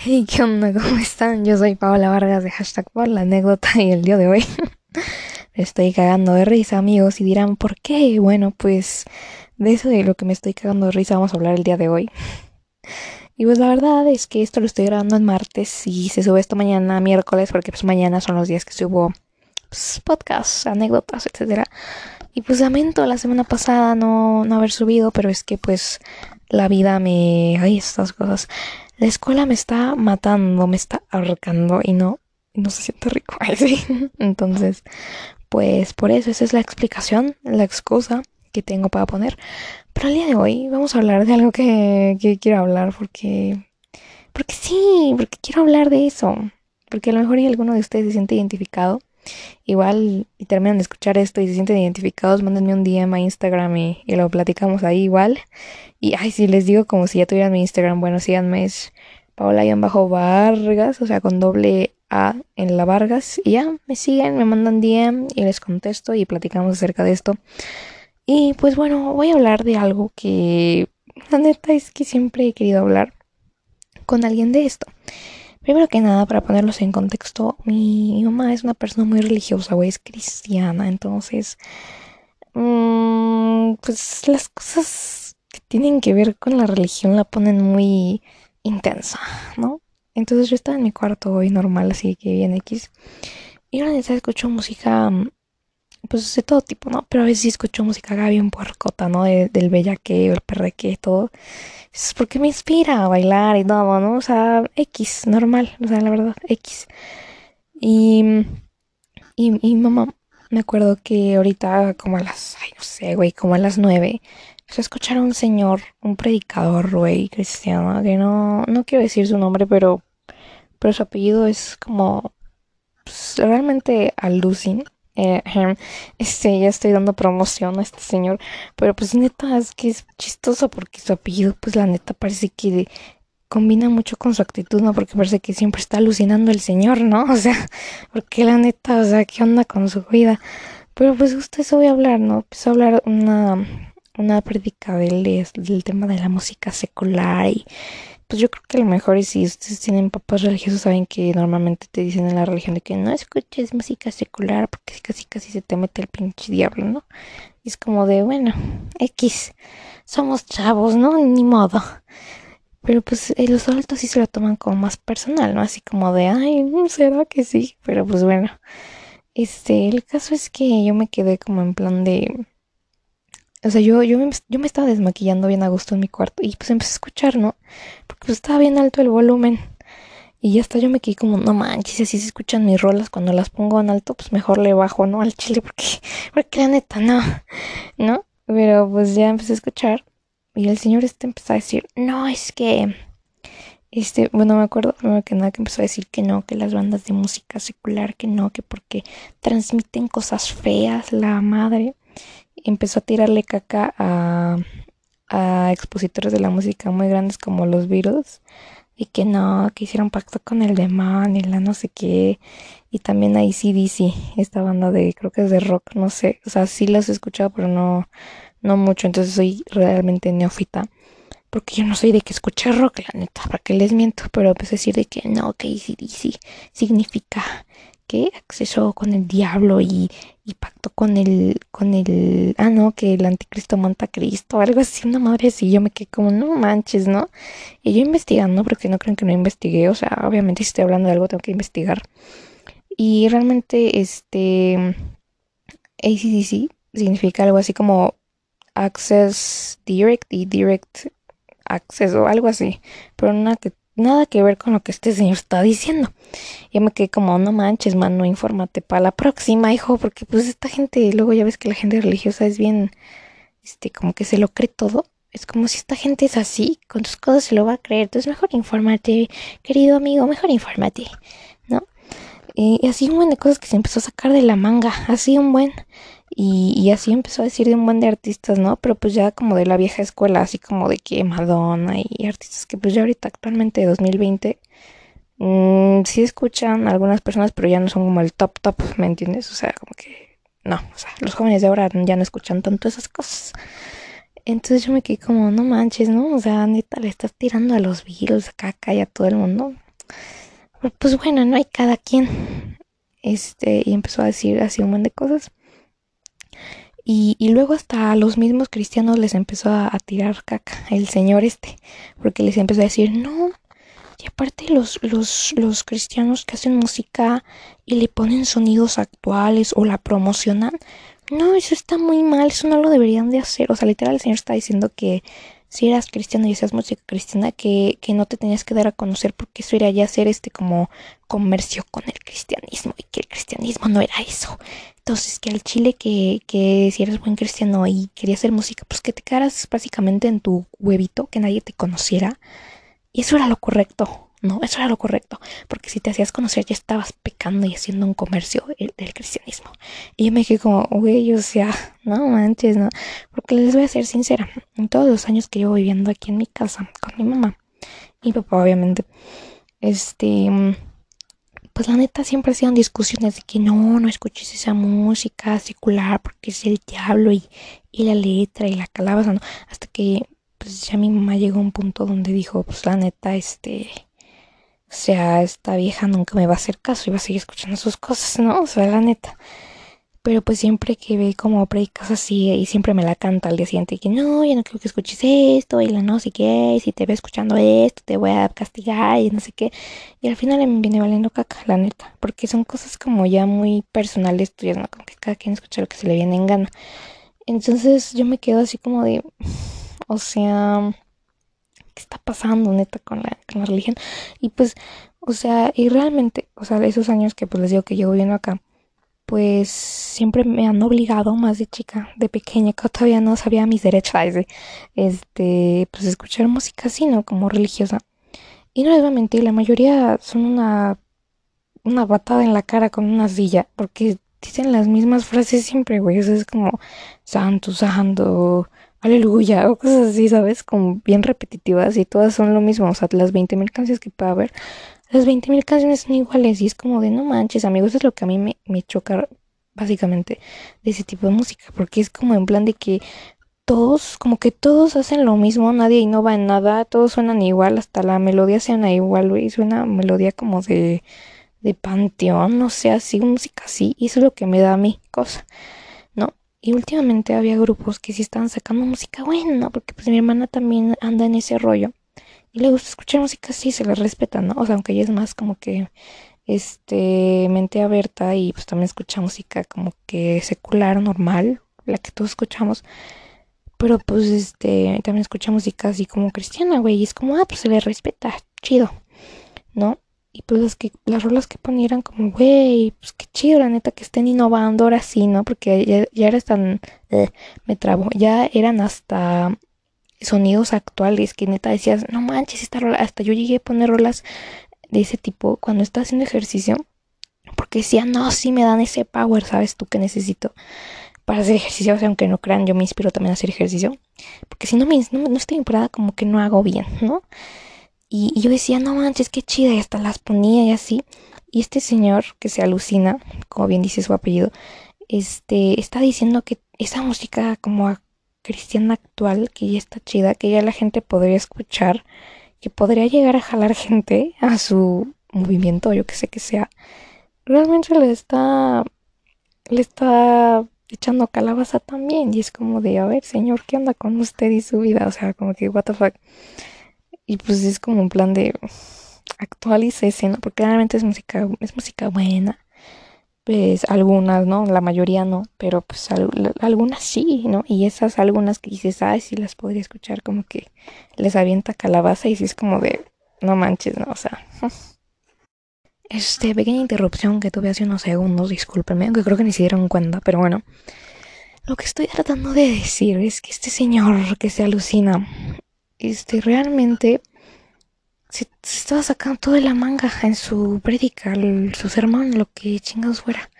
Hey, ¿qué onda? ¿Cómo están? Yo soy Paola Vargas de Hashtag por la anécdota y el día de hoy me estoy cagando de risa, amigos, y dirán, ¿por qué? Bueno, pues de eso de lo que me estoy cagando de risa vamos a hablar el día de hoy. Y pues la verdad es que esto lo estoy grabando en martes y se sube esto mañana, miércoles, porque pues mañana son los días que subo pues, podcasts, anécdotas, etcétera. Y pues lamento la semana pasada no, no haber subido, pero es que pues la vida me... Ay, estas cosas. La escuela me está matando, me está ahorcando y no, no se siente rico. Entonces, pues por eso esa es la explicación, la excusa que tengo para poner. Pero el día de hoy vamos a hablar de algo que, que quiero hablar porque... Porque sí, porque quiero hablar de eso. Porque a lo mejor alguno de ustedes se siente identificado Igual y terminan de escuchar esto y se sienten identificados, mándenme un DM a Instagram y, lo platicamos ahí igual. Y ay, si les digo como si ya tuvieran mi Instagram, bueno, síganme, es bajo Vargas, o sea, con doble A en la Vargas. Y ya, me siguen, me mandan DM y les contesto y platicamos acerca de esto. Y pues bueno, voy a hablar de algo que la neta es que siempre he querido hablar con alguien de esto. Primero que nada, para ponerlos en contexto, mi, mamá es una persona muy religiosa, güey, es cristiana, entonces, mmm, pues las cosas que tienen que ver con la religión la ponen muy intensa, ¿no? Entonces yo estaba en mi cuarto hoy normal, así que bien X. Y ahora neta escucho música, pues de todo tipo, ¿no? Pero a veces escucho música acá bien puercota, ¿no? del bellaqueo, el perreque, todo es porque me inspira a bailar y todo, ¿no? O sea, X, normal, o sea, la verdad, X. Y, y, y mamá, me acuerdo que ahorita, como a las, ay, no sé, güey, como a las nueve, se escuchar a un señor, un predicador, güey, cristiano, que no, no quiero decir su nombre, pero, pero su apellido es como, pues, realmente alucin. Eh, este, ya estoy dando promoción a este señor, pero pues neta es que es chistoso porque su apellido, pues la neta parece que combina mucho con su actitud, ¿no? Porque parece que siempre está alucinando el señor, ¿no? O sea, porque la neta, o sea, ¿qué onda con su vida? Pero pues justo eso voy a hablar, ¿no? Pues a hablar una, una del, del tema de la música secular y pues yo creo que a lo mejor si ustedes tienen papás religiosos saben que normalmente te dicen en la religión de que no escuches música secular porque casi casi se te mete el pinche diablo, ¿no? Y es como de, bueno, X, somos chavos, ¿no? Ni modo. Pero pues eh, los adultos sí se lo toman como más personal, ¿no? Así como de, ay, será que sí, pero pues bueno. Este, el caso es que yo me quedé como en plan de o sea, yo, yo, me, yo me estaba desmaquillando bien a gusto en mi cuarto y pues empecé a escuchar, ¿no? Porque pues estaba bien alto el volumen. Y ya hasta yo me quedé como, no manches, así se escuchan mis rolas cuando las pongo en alto, pues mejor le bajo, ¿no? Al chile, porque, porque la neta, no, ¿no? Pero pues ya empecé a escuchar y el señor este empezó a decir, no, es que, este, bueno, me acuerdo que nada que empezó a decir que no, que las bandas de música secular, que no, que porque transmiten cosas feas, la madre empezó a tirarle caca a, a expositores de la música muy grandes como los Beatles y que no, que hicieron pacto con el Man y la no sé qué. Y también a ACDC, esta banda de creo que es de rock, no sé, o sea, sí las he escuchado pero no no mucho, entonces soy realmente neófita porque yo no soy de que escuche rock, la neta, para que les miento, pero a decir de que no, que ACDC significa que acceso con el diablo y, y, pacto con el, con el, ah, no, que el anticristo monta a Cristo, algo así, una madre así, yo me quedé como, no manches, ¿no? Y yo investigando, porque no creen que no investigué, o sea, obviamente si estoy hablando de algo tengo que investigar. Y realmente, este, ACDC significa algo así como Access Direct y Direct Access o algo así, pero nada que nada que ver con lo que este señor está diciendo. Yo me quedé como, no manches, mano, infórmate para la próxima, hijo, porque pues esta gente, luego ya ves que la gente religiosa es bien, este, como que se lo cree todo. Es como si esta gente es así, con tus cosas se lo va a creer. Entonces mejor infórmate, querido amigo, mejor infórmate, ¿no? Y así un buen de cosas que se empezó a sacar de la manga, así un buen. Y, así empezó a decir de un buen de artistas, ¿no? Pero pues ya como de la vieja escuela, así como de que Madonna y artistas que pues ya ahorita actualmente 2020 mmm, sí escuchan algunas personas, pero ya no son como el top top, ¿me entiendes? O sea, como que no, o sea, los jóvenes de ahora ya no escuchan tanto esas cosas. Entonces yo me quedé como, no manches, ¿no? O sea, neta, le estás tirando a los virus, a caca y a todo el mundo. Pues bueno, no hay cada quien. Este, y empezó a decir así un montón de cosas. Y, y, luego hasta a los mismos cristianos les empezó a, a, tirar caca, el señor este, porque les empezó a decir, no, y aparte los, los, los cristianos que hacen música y le ponen sonidos actuales o la promocionan, no, eso está muy mal, eso no lo deberían de hacer. O sea, literal el señor está diciendo que si eras cristiano y hacías música cristiana, que, que no te tenías que dar a conocer porque eso era ya hacer este como comercio con el cristianismo y que el cristianismo no era eso. Entonces, que al chile que, que si eres buen cristiano y querías hacer música, pues que te quedaras básicamente en tu huevito, que nadie te conociera. Y eso era lo correcto. No, eso era lo correcto, porque si te hacías conocer ya estabas pecando y haciendo un comercio del cristianismo. Y yo me dije como, güey, o sea, no manches, no, porque les voy a ser sincera, en todos los años que llevo viviendo aquí en mi casa con mi mamá y papá obviamente, este, pues la neta siempre hacían discusiones de que no, no escuches esa música secular porque es el diablo y, y la letra y la calabaza, ¿no? Hasta que pues ya mi mamá llegó a un punto donde dijo, pues la neta, este o sea, esta vieja nunca me va a hacer caso y va a seguir escuchando sus cosas, ¿no? O sea, la neta. Pero pues siempre que ve como predicas así y siempre me la canta al día siguiente y que no, ya no quiero que escuches esto y la no sé qué, si te ve escuchando esto te voy a castigar y no sé qué. Y al final me viene valiendo caca, la neta, porque son cosas como ya muy personales tuyas, ¿no? Como que cada quien escucha lo que se le viene en gana. Entonces yo me quedo así como de, o sea, qué está pasando neta con la, con la religión. Y pues, o sea, y realmente, o sea, esos años que pues les digo que llevo viviendo acá, pues siempre me han obligado más de chica, de pequeña, que todavía no sabía mis derechos, este, pues escuchar música así, ¿no? Como religiosa. Y no les voy a mentir, la mayoría son una, una batada en la cara con una silla, porque dicen las mismas frases siempre, güey. O es como, santo, santo, aleluya o cosas así, ¿sabes? Como bien repetitivas y todas son lo mismo. O sea, las 20.000 canciones que puede haber, las 20.000 canciones son iguales y es como de no manches, amigos, es lo que a mí me, me choca básicamente de ese tipo de música, porque es como en plan de que todos, como que todos hacen lo mismo, nadie innova en nada, todos suenan igual, hasta la melodía suena igual, güey, suena melodía como de, de panteón, no sé, así, música así, y eso es lo que me da a mí, cosa. Y últimamente había grupos que sí estaban sacando música buena, porque pues mi hermana también anda en ese rollo. Y le gusta escuchar música así, se le respeta, ¿no? O sea, aunque ella es más como que, este, mente abierta y pues también escucha música como que secular, normal, la que todos escuchamos. Pero pues, este, también escucha música así como cristiana, güey. Y es como, ah, pues se le respeta, chido, ¿no? Y pues las, que, las rolas que ponían como, güey, pues qué chido, la neta, que estén innovando ahora sí, ¿no? Porque ya, ya era tan, eh, me trabo, ya eran hasta sonidos actuales que neta decías, no manches, esta rola, hasta yo llegué a poner rolas de ese tipo cuando estaba haciendo ejercicio, porque decía, no, sí me dan ese power, ¿sabes tú que necesito? Para hacer ejercicio, o sea, aunque no crean, yo me inspiro también a hacer ejercicio, porque si no, me, no, no estoy temporada como que no hago bien, ¿no? Y, yo decía, no manches, qué chida, y hasta las ponía y así. Y este señor que se alucina, como bien dice su apellido, este, está diciendo que esa música como cristiana actual, que ya está chida, que ya la gente podría escuchar, que podría llegar a jalar gente a su movimiento, yo que sé que sea, realmente le está, le está echando calabaza también. Y es como de, a ver, señor, ¿qué onda con usted y su vida? O sea, como que, what the fuck. Y pues es como un plan de actualícese, ¿no? Porque realmente es música, es música buena. Pues algunas, ¿no? La mayoría no, pero pues algunas sí, ¿no? Y esas algunas que dices, ay, sí las podría escuchar, como que les avienta calabaza y sí es como de, no manches, ¿no? O sea. Este, pequeña interrupción que tuve hace unos segundos, discúlpenme, aunque creo que ni se dieron cuenta, pero bueno. Lo que estoy tratando de decir es que este señor que se alucina este, realmente se, estaba sacando todo de la manga en su prédica, su sermón, lo que chingados fuera.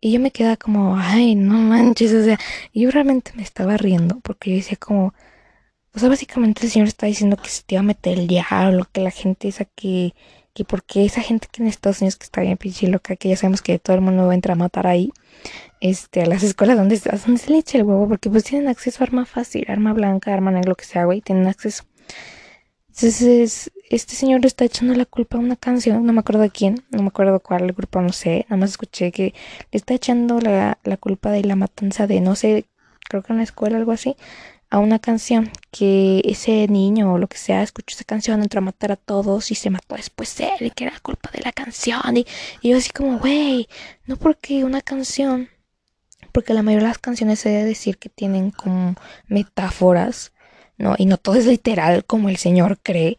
Y yo me quedaba como, ay, no manches, o sea, yo realmente me estaba riendo porque yo decía como, o sea, básicamente el Señor está diciendo que se te iba a meter el diablo, que la gente esa que, que porque esa gente que en Estados Unidos que está bien pinche loca, que ya sabemos que todo el mundo va a entrar a matar ahí, este, a las escuelas donde, donde se le echa el huevo, porque pues tienen acceso a arma fácil, arma blanca, arma negra, lo que sea, güey, tienen acceso. Entonces, este señor le está echando la culpa a una canción, no me acuerdo de quién, no me acuerdo cuál grupo, no sé, nada más escuché que le está echando la, la culpa de la matanza de, no sé, creo que en la escuela, algo así, a una canción que ese niño o lo que sea escuchó esa canción, entró a matar a todos y se mató después él, que era culpa de la canción. Y, y yo así como, güey, no porque una canción, porque la mayoría de las canciones se debe decir que tienen como metáforas, ¿no? Y no todo es literal como el señor cree.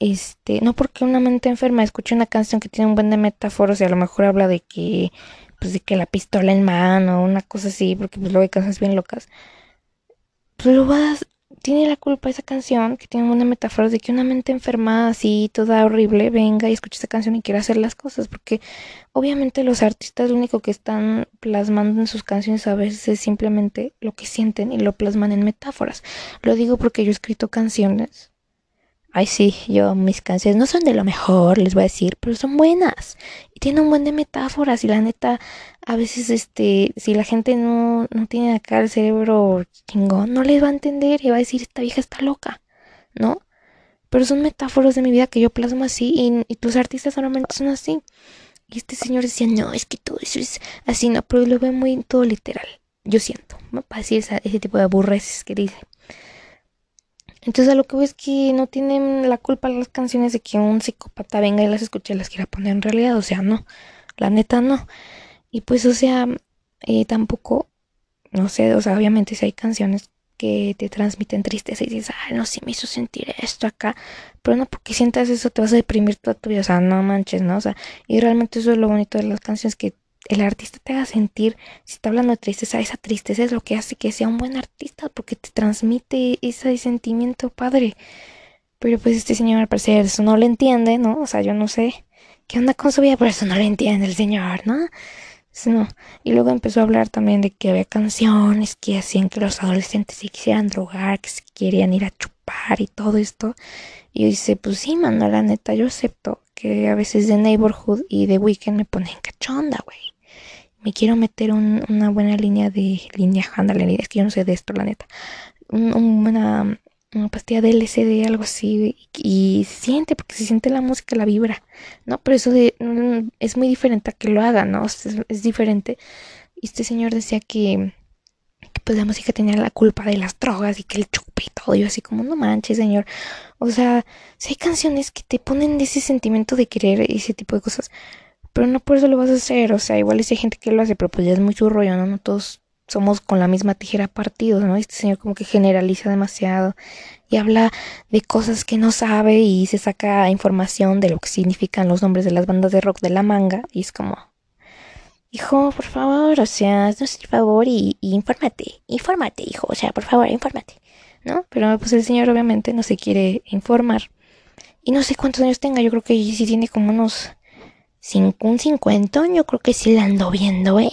Este, no porque una mente enferma escuche una canción que tiene un buen de metáforas y a lo mejor habla de que, pues de que la pistola en mano, una cosa así, porque pues luego hay cosas bien locas pero vas, tiene la culpa esa canción que tiene una metáfora de que una mente enferma así toda horrible venga y escuche esa canción y quiera hacer las cosas porque obviamente los artistas lo único que están plasmando en sus canciones a veces es simplemente lo que sienten y lo plasman en metáforas. Lo digo porque yo he escrito canciones Ay, sí, yo, mis canciones no son de lo mejor, les voy a decir, pero son buenas. Y tienen un buen de metáforas. Y la neta, a veces, este, si la gente no, no tiene acá el cerebro chingón, no les va a entender y va a decir, esta vieja está loca, ¿no? Pero son metáforas de mi vida que yo plasmo así y, los artistas solamente son así. Y este señor decía, no, es que todo eso es así, no, pero lo ve muy todo literal. Yo siento, ¿no? Para decir ese tipo de aburreces que dice. Entonces a lo que veo es que no tienen la culpa las canciones de que un psicópata venga y las escuche y las quiera poner en realidad. O sea, no. La neta no. Y pues, o sea, eh, tampoco, no sé, o sea, obviamente si hay canciones que te transmiten tristeza y dices, ay, no, sí me hizo sentir esto acá, pero no porque sientas eso te vas a deprimir toda tu vida, o sea, no manches, ¿no? O sea, y realmente eso es lo bonito de las canciones que el artista te haga sentir, si está hablando de tristeza, esa tristeza es lo que hace que sea un buen artista, porque te transmite ese sentimiento padre. Pero pues este señor al parecer eso no lo entiende, ¿no? O sea, yo no sé qué onda con su vida, pero eso no lo entiende el señor, ¿no? Y luego empezó a hablar también de que había canciones que hacían que los adolescentes se quisieran drogar, que se querían ir a chupar y todo esto. Y yo dice, pues sí, mano, la neta, yo acepto que a veces de Neighborhood y de Weekend me ponen cachonda, güey me quiero meter una buena línea de línea, ándale, es que yo no sé de esto, la neta. una, una pastilla de LCD, algo así, y, siente, porque se siente la música, la vibra, ¿no? Pero eso de, mm, es muy diferente a que lo haga, ¿no? Es, diferente. Y este señor decía que, pues la música tenía la culpa de las drogas y que el chupe y todo. Yo así como, no manches, señor. O sea, si hay canciones que te ponen ese sentimiento de querer ese tipo de cosas pero no por eso lo vas a hacer, o sea, igual hay gente que lo hace, pero pues ya es muy rollo, ¿no? No todos somos con la misma tijera partidos, ¿no? Este señor como que generaliza demasiado y habla de cosas que no sabe y se saca información de lo que significan los nombres de las bandas de rock de la manga y es como, hijo, por favor, o sea, haznos el favor y, y infórmate, infórmate, hijo, o sea, por favor, infórmate, ¿no? Pero pues el señor obviamente no se quiere informar y no sé cuántos años tenga, yo creo que sí tiene como unos un cincuenta, yo creo que sí la ando viendo, ¿eh?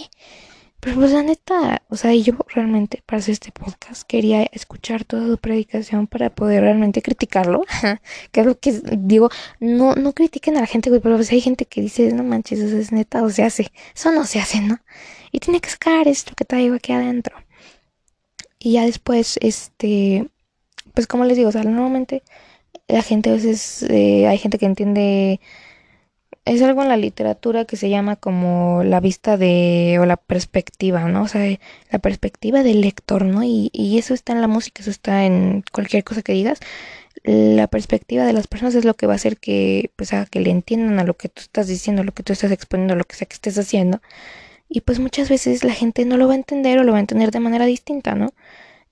Pero pues la neta, o sea, yo realmente para hacer este podcast quería escuchar toda su predicación para poder realmente criticarlo. que es lo que digo, no, no critiquen a la gente, güey, pero pues hay gente que dice, no manches, eso es neta, o se hace. Eso no se hace, ¿no? Y tiene que sacar esto que traigo aquí adentro. Y ya después, este, pues como les digo, o sea, normalmente la gente a veces, eh, hay gente que entiende es algo en la literatura que se llama como la vista de o la perspectiva, ¿no? O sea, la perspectiva del lector, ¿no? Y, y eso está en la música, eso está en cualquier cosa que digas. La perspectiva de las personas es lo que va a hacer que, pues, haga que le entiendan a lo que tú estás diciendo, a lo que tú estás exponiendo, a lo que sea que estés haciendo. Y pues muchas veces la gente no lo va a entender o lo va a entender de manera distinta, ¿no?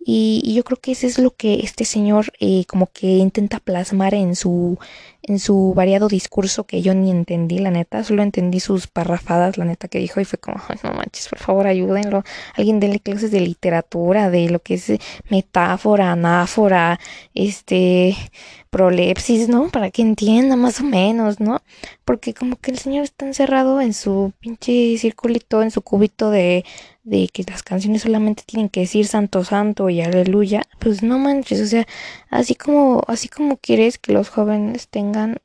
Y, yo creo que eso es lo que este señor eh, como que intenta plasmar en su, en su variado discurso que yo ni entendí, la neta, solo entendí sus parrafadas, la neta que dijo y fue como, no manches, por favor ayúdenlo, alguien denle clases de literatura, de lo que es metáfora, anáfora, este, prolepsis, ¿no? Para que entienda más o menos, ¿no? Porque como que el señor está encerrado en su pinche circulito, en su cubito de, de que las canciones solamente tienen que decir santo santo y aleluya, pues no manches, o sea, así como, así como quieres que los jóvenes tengan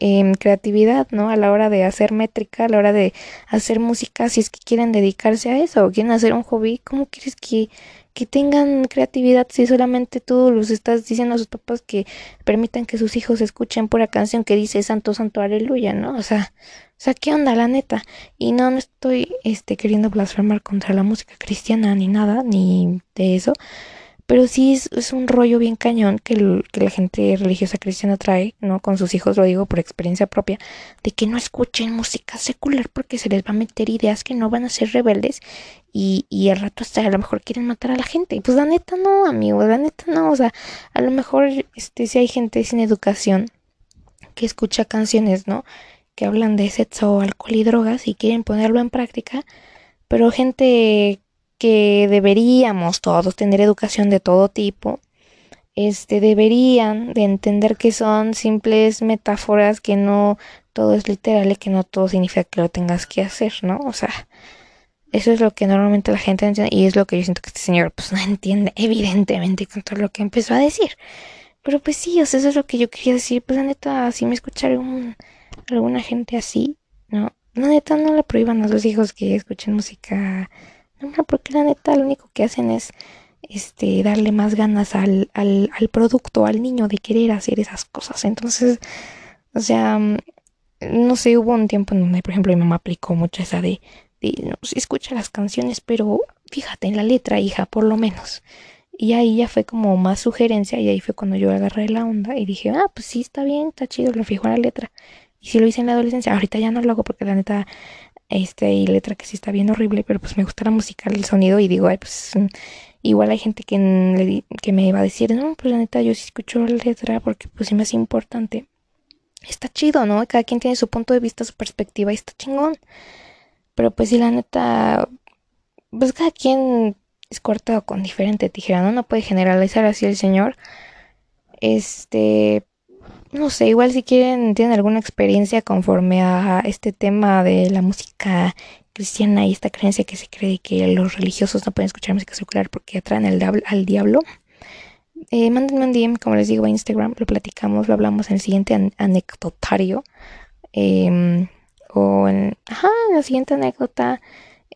em, creatividad, ¿no? A la hora de hacer métrica, a la hora de hacer música, si es que quieren dedicarse a eso o quieren hacer un hobby, ¿cómo quieres que, que tengan creatividad si solamente tú los estás diciendo a sus papás que permitan que sus hijos escuchen pura canción que dice santo, santo, aleluya, ¿no? O sea, o sea, ¿qué onda, la neta? Y no, no estoy este, queriendo blasfemar contra la música cristiana ni nada, ni de eso. Pero sí es, un rollo bien cañón que, que, la gente religiosa cristiana trae, ¿no? Con sus hijos, lo digo por experiencia propia, de que no escuchen música secular porque se les va a meter ideas que no van a ser rebeldes y, y al rato hasta a lo mejor quieren matar a la gente. Pues la neta no, amigo, la neta no. O sea, a lo mejor este, si hay gente sin educación que escucha canciones, ¿no? Que hablan de sexo, alcohol y drogas y quieren ponerlo en práctica, pero gente que deberíamos todos tener educación de todo tipo, este, deberían de entender que son simples metáforas, que no todo es literal y que no todo significa que lo tengas que hacer, ¿no? O sea, eso es lo que normalmente la gente entiende y es lo que yo siento que este señor pues no entiende evidentemente con todo lo que empezó a decir. Pero pues sí, o sea, eso es lo que yo quería decir. Pues la neta, si me escucharon alguna gente así, ¿no? La neta no le prohíban a sus hijos que escuchen música no, porque la neta lo único que hacen es este darle más ganas al, al, al producto, al niño de querer hacer esas cosas. Entonces, o sea, mm, no sé, hubo un tiempo en donde, por ejemplo, mi mamá aplicó mucho esa de, de no, escucha las canciones, pero fíjate en la letra, hija, por lo menos. Y ahí ya fue como más sugerencia y ahí fue cuando yo agarré la onda y dije, ah, pues sí, está bien, está chido, lo fijo a la letra. Y si lo hice en la adolescencia, ahorita ya no lo hago porque la neta este y letra que sí está bien horrible, pero pues me gusta la música, el sonido y digo, ay, pues mm, igual hay gente que, que me va a decir, no, pues la neta yo sí escucho la letra porque pues sí me es importante. Está chido, ¿no? Cada quien tiene su punto de vista, su perspectiva y está chingón. Pero pues sí, la neta, pues cada quien es cortado con diferente tijera, ¿no? No puede generalizar así el señor. Este, no sé, igual si quieren, tienen alguna experiencia conforme a este tema de la música cristiana y esta creencia que se cree que los religiosos no pueden escuchar música secular porque atraen al diablo, eh, mándenme un DM, como les digo, a Instagram, lo platicamos, lo hablamos en el siguiente anecdotario. Em, o en, ajá, en la siguiente anécdota.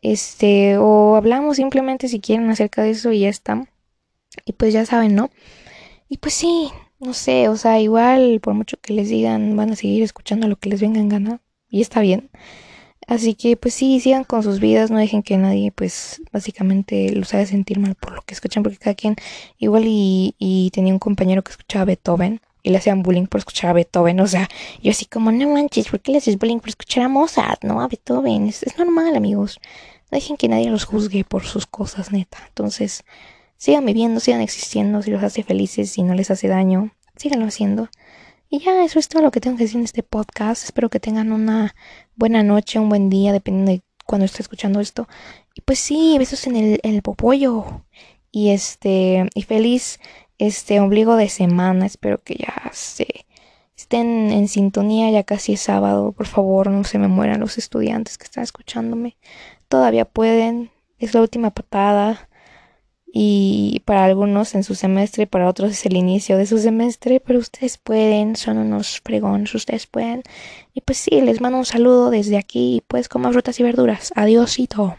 Este, o hablamos simplemente si quieren acerca de eso y ya está. Y pues ya saben, ¿no? Y pues sí, no sé, o sea, igual por mucho que les digan, van a seguir escuchando lo que les venga en gana y está bien. Así que pues sí, sigan con sus vidas, no dejen que nadie pues básicamente los haga sentir mal por lo que escuchan, porque cada quien igual y, y tenía un compañero que escuchaba Beethoven y le hacían bullying por escuchar a Beethoven, o sea, yo así como, no manches, ¿por qué le haces bullying por escuchar a Mozart, no a Beethoven? Es, es normal, amigos. No dejen que nadie los juzgue por sus cosas, neta. Entonces, sigan viviendo, sigan existiendo, si los hace felices, si no les hace daño, síganlo haciendo. Y ya, eso es todo lo que tengo que decir en este podcast. Espero que tengan una buena noche, un buen día, dependiendo de cuando esté escuchando esto. Y pues sí, besos en el, en el popollo. Y este, y feliz este ombligo de semana. Espero que ya se estén en sintonía, ya casi es sábado. Por favor, no se me mueran los estudiantes que están escuchándome. Todavía pueden. Es la última patada y para algunos en su semestre, para otros es el inicio de su semestre, pero ustedes pueden, son unos fregones, ustedes pueden. Y pues sí, les mando un saludo desde aquí, pues como frutas y verduras. Adiósito.